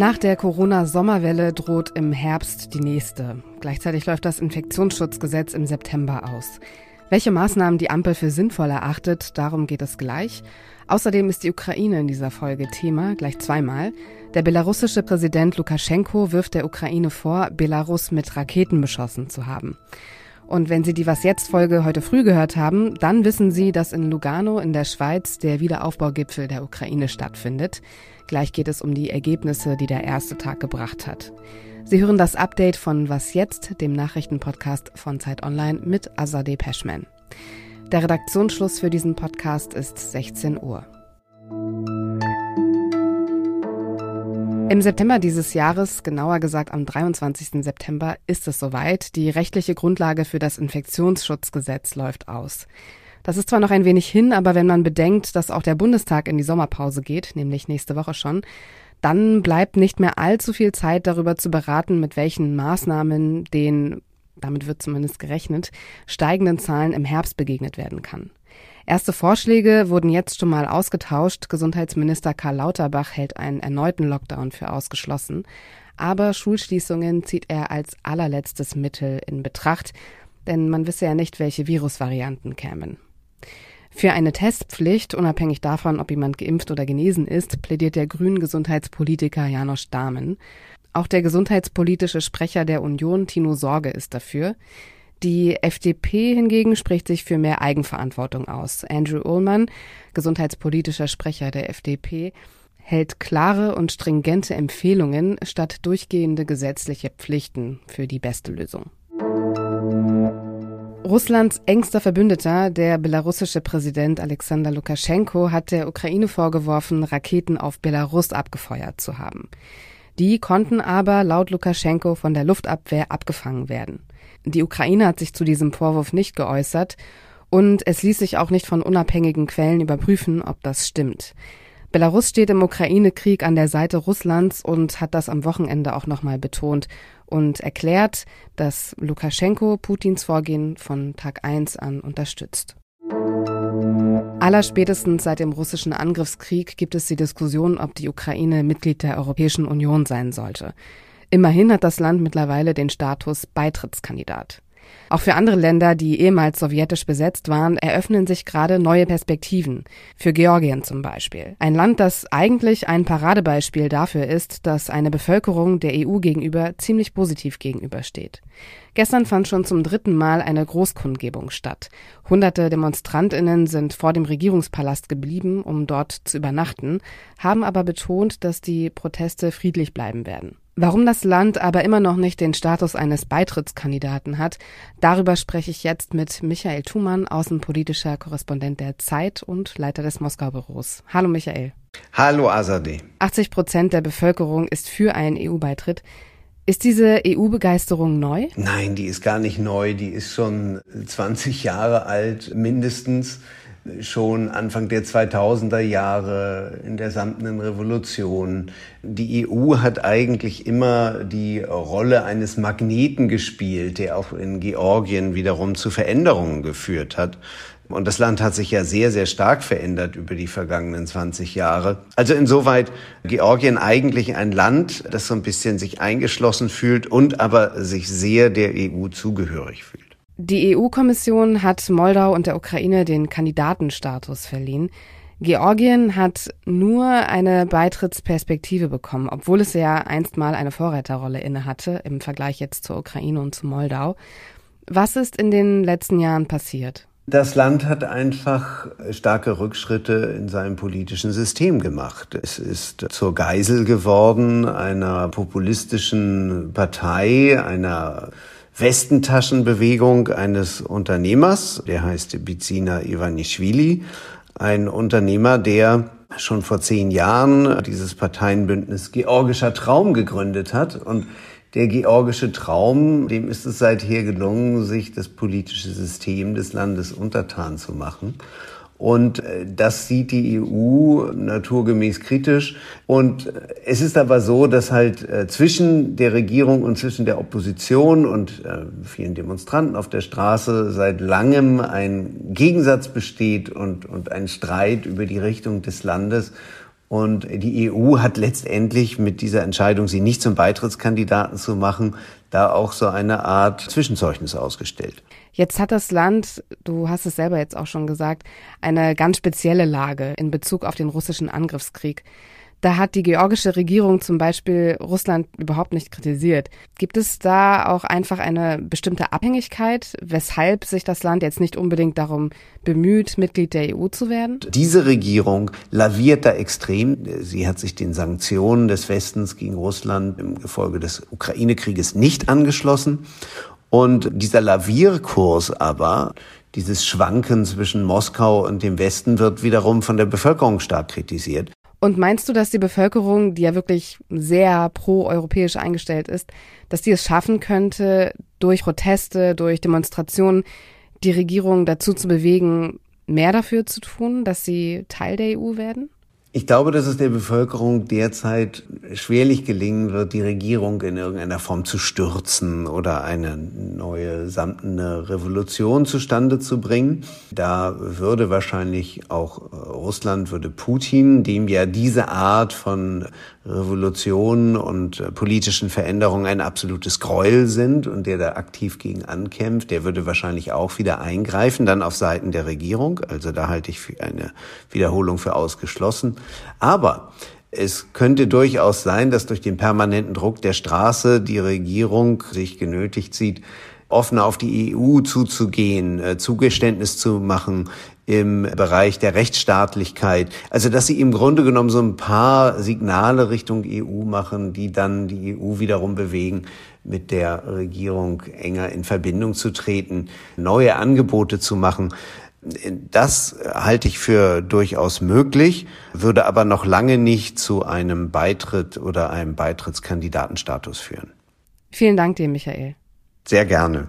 Nach der Corona-Sommerwelle droht im Herbst die nächste. Gleichzeitig läuft das Infektionsschutzgesetz im September aus. Welche Maßnahmen die Ampel für sinnvoll erachtet, darum geht es gleich. Außerdem ist die Ukraine in dieser Folge Thema, gleich zweimal. Der belarussische Präsident Lukaschenko wirft der Ukraine vor, Belarus mit Raketen beschossen zu haben. Und wenn Sie die Was jetzt Folge heute früh gehört haben, dann wissen Sie, dass in Lugano in der Schweiz der Wiederaufbaugipfel der Ukraine stattfindet. Gleich geht es um die Ergebnisse, die der erste Tag gebracht hat. Sie hören das Update von Was jetzt, dem Nachrichtenpodcast von Zeit Online mit Azadeh Peschman. Der Redaktionsschluss für diesen Podcast ist 16 Uhr. Im September dieses Jahres, genauer gesagt am 23. September, ist es soweit. Die rechtliche Grundlage für das Infektionsschutzgesetz läuft aus. Das ist zwar noch ein wenig hin, aber wenn man bedenkt, dass auch der Bundestag in die Sommerpause geht, nämlich nächste Woche schon, dann bleibt nicht mehr allzu viel Zeit darüber zu beraten, mit welchen Maßnahmen den, damit wird zumindest gerechnet, steigenden Zahlen im Herbst begegnet werden kann. Erste Vorschläge wurden jetzt schon mal ausgetauscht. Gesundheitsminister Karl Lauterbach hält einen erneuten Lockdown für ausgeschlossen. Aber Schulschließungen zieht er als allerletztes Mittel in Betracht, denn man wisse ja nicht, welche Virusvarianten kämen. Für eine Testpflicht, unabhängig davon, ob jemand geimpft oder genesen ist, plädiert der grünen Gesundheitspolitiker Janosch Dahmen. Auch der gesundheitspolitische Sprecher der Union, Tino Sorge, ist dafür. Die FDP hingegen spricht sich für mehr Eigenverantwortung aus. Andrew Ullmann, gesundheitspolitischer Sprecher der FDP, hält klare und stringente Empfehlungen statt durchgehende gesetzliche Pflichten für die beste Lösung. Russlands engster Verbündeter, der belarussische Präsident Alexander Lukaschenko, hat der Ukraine vorgeworfen, Raketen auf Belarus abgefeuert zu haben. Die konnten aber laut Lukaschenko von der Luftabwehr abgefangen werden. Die Ukraine hat sich zu diesem Vorwurf nicht geäußert und es ließ sich auch nicht von unabhängigen Quellen überprüfen, ob das stimmt. Belarus steht im Ukraine-Krieg an der Seite Russlands und hat das am Wochenende auch nochmal betont und erklärt, dass Lukaschenko Putins Vorgehen von Tag 1 an unterstützt. Allerspätestens seit dem russischen Angriffskrieg gibt es die Diskussion, ob die Ukraine Mitglied der Europäischen Union sein sollte. Immerhin hat das Land mittlerweile den Status Beitrittskandidat. Auch für andere Länder, die ehemals sowjetisch besetzt waren, eröffnen sich gerade neue Perspektiven. Für Georgien zum Beispiel. Ein Land, das eigentlich ein Paradebeispiel dafür ist, dass eine Bevölkerung der EU gegenüber ziemlich positiv gegenübersteht. Gestern fand schon zum dritten Mal eine Großkundgebung statt. Hunderte Demonstrantinnen sind vor dem Regierungspalast geblieben, um dort zu übernachten, haben aber betont, dass die Proteste friedlich bleiben werden. Warum das Land aber immer noch nicht den Status eines Beitrittskandidaten hat, darüber spreche ich jetzt mit Michael Thumann, außenpolitischer Korrespondent der Zeit und Leiter des Moskau-Büros. Hallo Michael. Hallo Azadeh. 80 Prozent der Bevölkerung ist für einen EU-Beitritt. Ist diese EU-Begeisterung neu? Nein, die ist gar nicht neu. Die ist schon 20 Jahre alt mindestens schon Anfang der 2000er Jahre in der samtenen Revolution. Die EU hat eigentlich immer die Rolle eines Magneten gespielt, der auch in Georgien wiederum zu Veränderungen geführt hat. Und das Land hat sich ja sehr, sehr stark verändert über die vergangenen 20 Jahre. Also insoweit Georgien eigentlich ein Land, das so ein bisschen sich eingeschlossen fühlt und aber sich sehr der EU zugehörig fühlt. Die EU-Kommission hat Moldau und der Ukraine den Kandidatenstatus verliehen. Georgien hat nur eine Beitrittsperspektive bekommen, obwohl es ja einst mal eine Vorreiterrolle innehatte im Vergleich jetzt zur Ukraine und zu Moldau. Was ist in den letzten Jahren passiert? Das Land hat einfach starke Rückschritte in seinem politischen System gemacht. Es ist zur Geisel geworden einer populistischen Partei, einer Westentaschenbewegung eines Unternehmers, der heißt Bizina Ivanischvili, ein Unternehmer, der schon vor zehn Jahren dieses Parteienbündnis Georgischer Traum gegründet hat und der georgische Traum, dem ist es seither gelungen, sich das politische System des Landes untertan zu machen. Und äh, das sieht die EU naturgemäß kritisch. Und äh, es ist aber so, dass halt äh, zwischen der Regierung und zwischen der Opposition und vielen Demonstranten auf der Straße seit langem ein Gegensatz besteht und, und ein Streit über die Richtung des Landes. Und die EU hat letztendlich mit dieser Entscheidung, sie nicht zum Beitrittskandidaten zu machen, da auch so eine Art Zwischenzeugnis ausgestellt. Jetzt hat das Land, du hast es selber jetzt auch schon gesagt, eine ganz spezielle Lage in Bezug auf den russischen Angriffskrieg. Da hat die georgische Regierung zum Beispiel Russland überhaupt nicht kritisiert. Gibt es da auch einfach eine bestimmte Abhängigkeit, weshalb sich das Land jetzt nicht unbedingt darum bemüht, Mitglied der EU zu werden? Diese Regierung laviert da extrem. Sie hat sich den Sanktionen des Westens gegen Russland im Gefolge des Ukraine-Krieges nicht angeschlossen. Und dieser Lavierkurs aber, dieses Schwanken zwischen Moskau und dem Westen wird wiederum von der Bevölkerung stark kritisiert. Und meinst du, dass die Bevölkerung, die ja wirklich sehr pro-europäisch eingestellt ist, dass die es schaffen könnte, durch Proteste, durch Demonstrationen die Regierung dazu zu bewegen, mehr dafür zu tun, dass sie Teil der EU werden? Ich glaube, dass es der Bevölkerung derzeit schwerlich gelingen wird, die Regierung in irgendeiner Form zu stürzen oder eine neue samtene Revolution zustande zu bringen. Da würde wahrscheinlich auch Russland, würde Putin, dem ja diese Art von Revolution und politischen Veränderungen ein absolutes Gräuel sind und der da aktiv gegen ankämpft, der würde wahrscheinlich auch wieder eingreifen, dann auf Seiten der Regierung. Also da halte ich eine Wiederholung für ausgeschlossen. Aber es könnte durchaus sein, dass durch den permanenten Druck der Straße die Regierung sich genötigt sieht, offener auf die EU zuzugehen, äh, Zugeständnis zu machen im Bereich der Rechtsstaatlichkeit. Also dass sie im Grunde genommen so ein paar Signale Richtung EU machen, die dann die EU wiederum bewegen, mit der Regierung enger in Verbindung zu treten, neue Angebote zu machen. Das halte ich für durchaus möglich, würde aber noch lange nicht zu einem Beitritt oder einem Beitrittskandidatenstatus führen. Vielen Dank dir, Michael. Sehr gerne.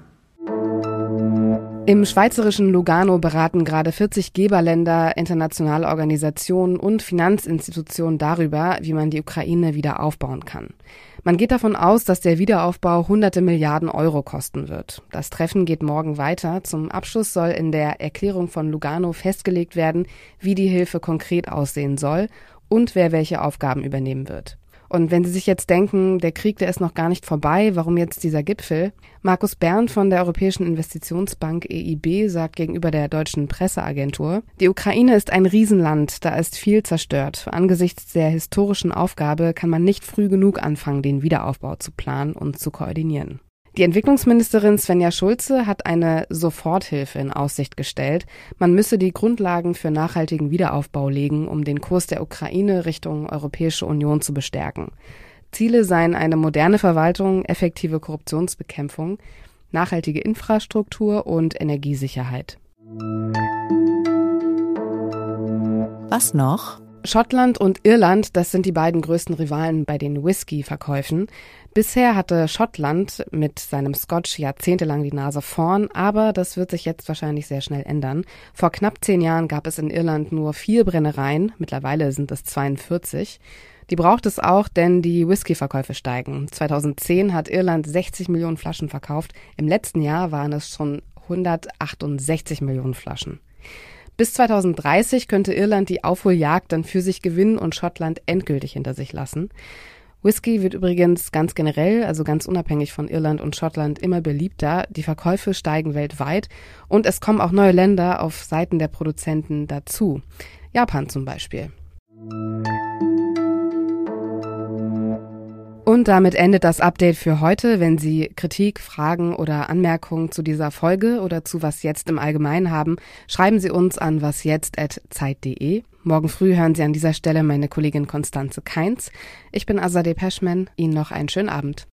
Im schweizerischen Lugano beraten gerade 40 Geberländer, internationale Organisationen und Finanzinstitutionen darüber, wie man die Ukraine wieder aufbauen kann. Man geht davon aus, dass der Wiederaufbau hunderte Milliarden Euro kosten wird. Das Treffen geht morgen weiter. Zum Abschluss soll in der Erklärung von Lugano festgelegt werden, wie die Hilfe konkret aussehen soll und wer welche Aufgaben übernehmen wird. Und wenn Sie sich jetzt denken, der Krieg, der ist noch gar nicht vorbei, warum jetzt dieser Gipfel? Markus Bern von der Europäischen Investitionsbank EIB sagt gegenüber der deutschen Presseagentur, die Ukraine ist ein Riesenland, da ist viel zerstört. Angesichts der historischen Aufgabe kann man nicht früh genug anfangen, den Wiederaufbau zu planen und zu koordinieren. Die Entwicklungsministerin Svenja Schulze hat eine Soforthilfe in Aussicht gestellt. Man müsse die Grundlagen für nachhaltigen Wiederaufbau legen, um den Kurs der Ukraine Richtung Europäische Union zu bestärken. Ziele seien eine moderne Verwaltung, effektive Korruptionsbekämpfung, nachhaltige Infrastruktur und Energiesicherheit. Was noch? Schottland und Irland, das sind die beiden größten Rivalen bei den Whisky-Verkäufen. Bisher hatte Schottland mit seinem Scotch jahrzehntelang die Nase vorn, aber das wird sich jetzt wahrscheinlich sehr schnell ändern. Vor knapp zehn Jahren gab es in Irland nur vier Brennereien, mittlerweile sind es 42. Die braucht es auch, denn die Whisky-Verkäufe steigen. 2010 hat Irland 60 Millionen Flaschen verkauft, im letzten Jahr waren es schon 168 Millionen Flaschen. Bis 2030 könnte Irland die Aufholjagd dann für sich gewinnen und Schottland endgültig hinter sich lassen. Whisky wird übrigens ganz generell, also ganz unabhängig von Irland und Schottland, immer beliebter. Die Verkäufe steigen weltweit und es kommen auch neue Länder auf Seiten der Produzenten dazu. Japan zum Beispiel. Und damit endet das Update für heute. Wenn Sie Kritik, Fragen oder Anmerkungen zu dieser Folge oder zu Was jetzt im Allgemeinen haben, schreiben Sie uns an wasjetzt.zeit.de. Morgen früh hören Sie an dieser Stelle meine Kollegin Konstanze Keins. Ich bin Azadeh Peschman. Ihnen noch einen schönen Abend.